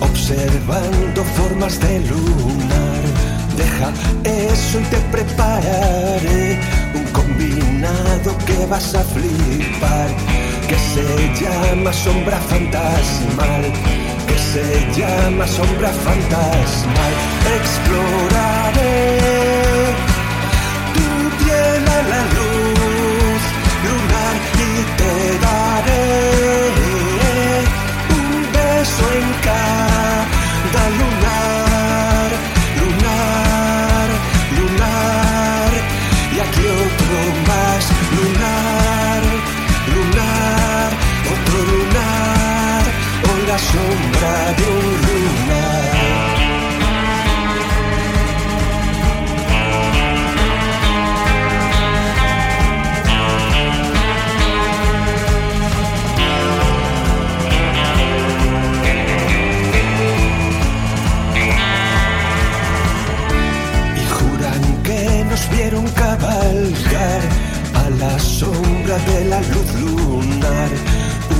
observando formas de lunar. Deja eso y te prepararé un combinado que vas a flipar. Que se llama sombra fantasmal. Que se llama sombra fantasmal. Exploraré tu piel a la luz lunar y te daré beso en cada lunar, lunar, lunar y aquí otro más lunar, lunar, otro lunar o la sombra de un lunar. Vieron cabalgar a la sombra de la luz lunar,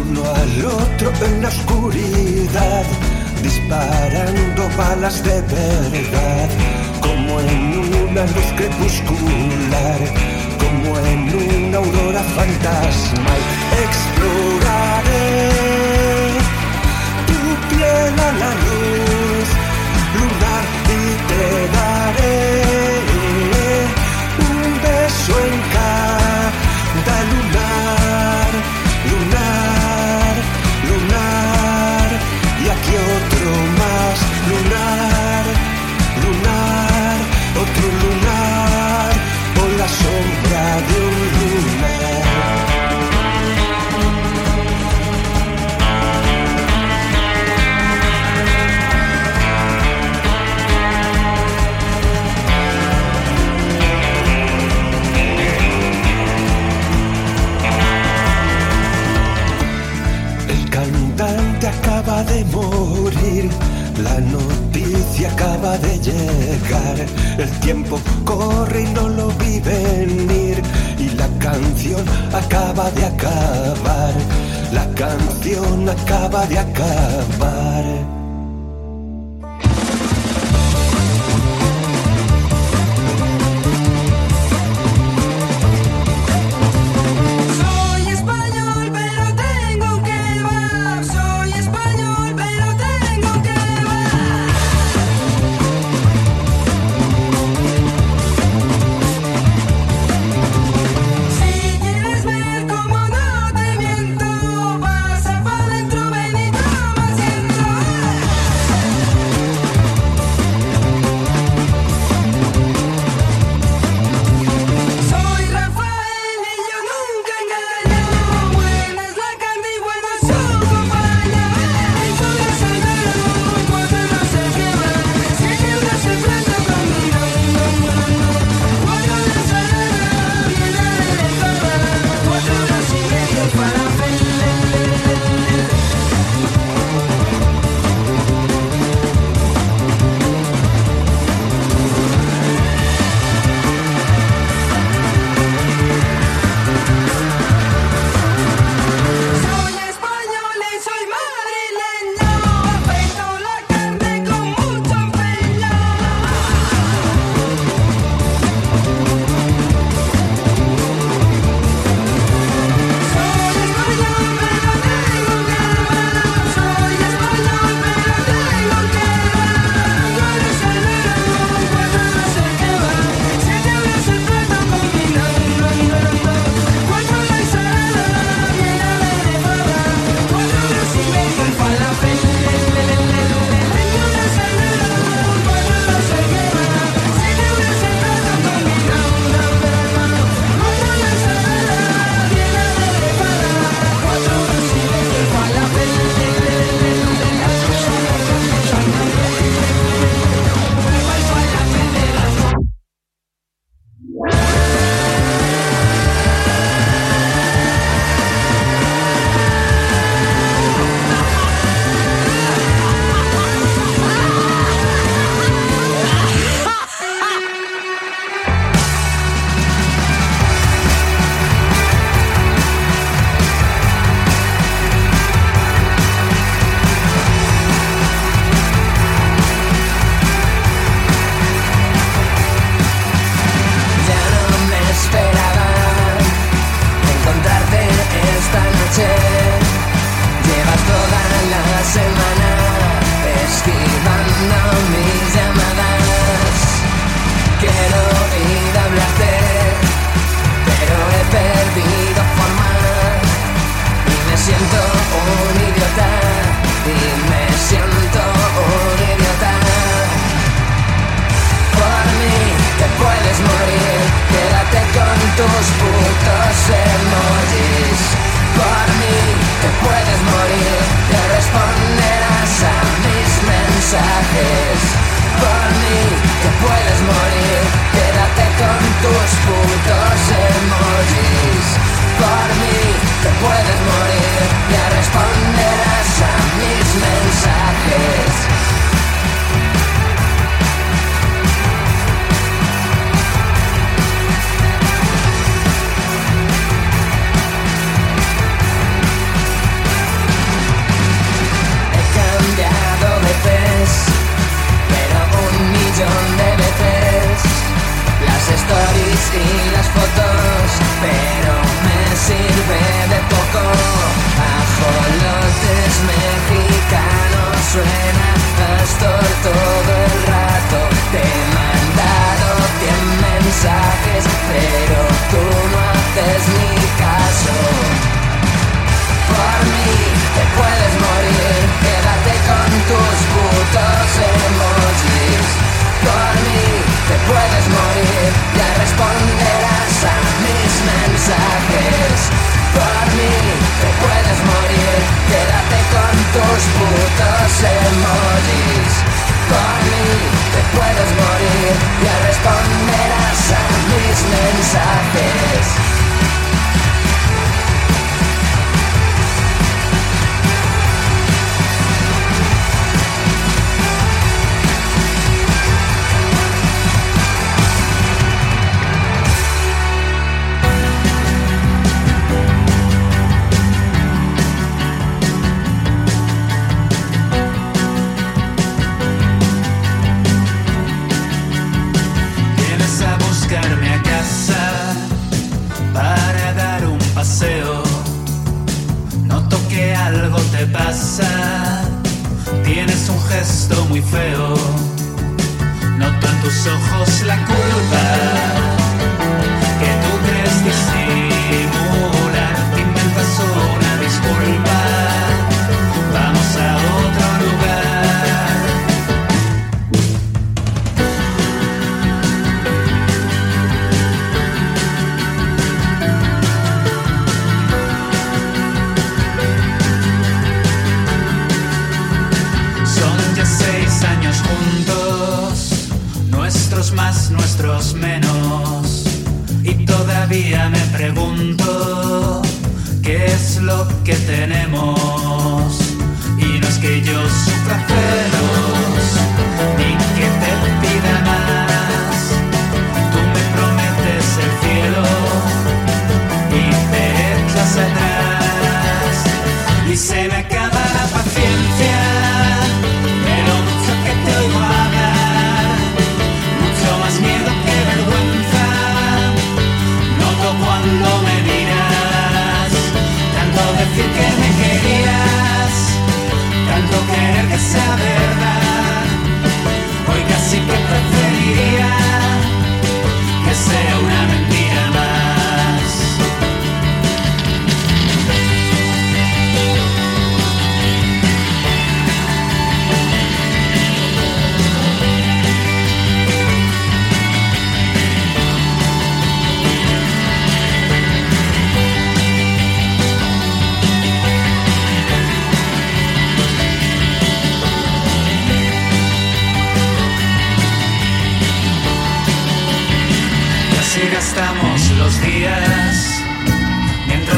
uno al otro en la oscuridad, disparando balas de verdad, como en una luz crepuscular, como en una aurora fantasmal. Exploraré tu piel a un Suena Astor todo el rato. Te he mandado cien mensajes, pero tú no haces ni caso. Por mí te puedes morir, quédate con tus putos emojis. Por mí te puedes morir, ya responderás a mis mensajes. Por mí te puedes morir. dos putos emojis. Con mí te puedes morir y responderás a mis mensajes. día me pregunto qué es lo que tenemos. Y no es que yo sufra fe. seven.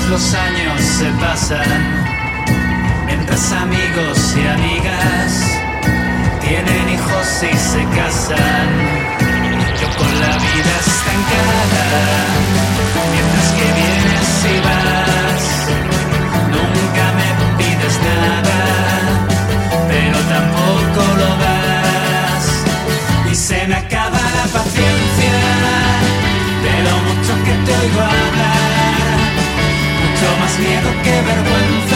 Los años se pasan, mientras amigos y amigas tienen hijos y se casan, yo con la vida estancada, mientras que vienes y vas, nunca me pides nada, pero tampoco lo das, dicen acá. más miedo que vergüenza.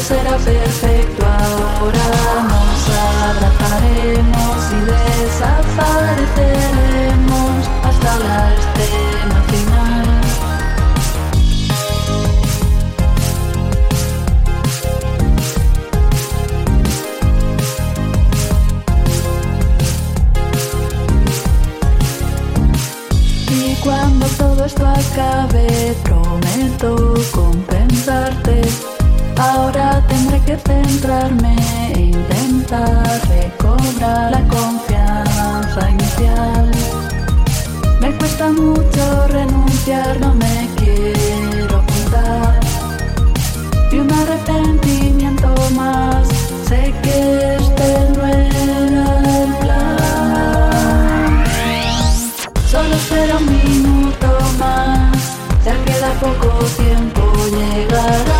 será perfecto ahora. Nos abrazaremos y desapareceremos hasta la escena final. Y Cuando todo esto acabe, prometo compensarte Ahora tendré que centrarme e intentar recobrar la confianza inicial. Me cuesta mucho renunciar, no me quiero juntar. Y un arrepentimiento más, sé que este no era el plan. Solo será un minuto más, ya queda poco tiempo, llegará.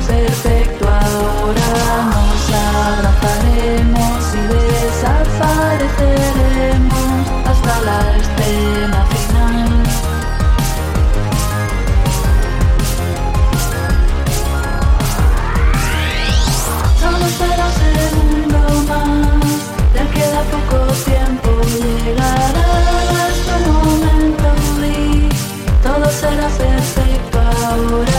perfecto, ahora nos abrazaremos y desapareceremos hasta la escena final. Solo será un segundo más, ya queda poco tiempo, llegará nuestro momento y todo será perfecto ahora.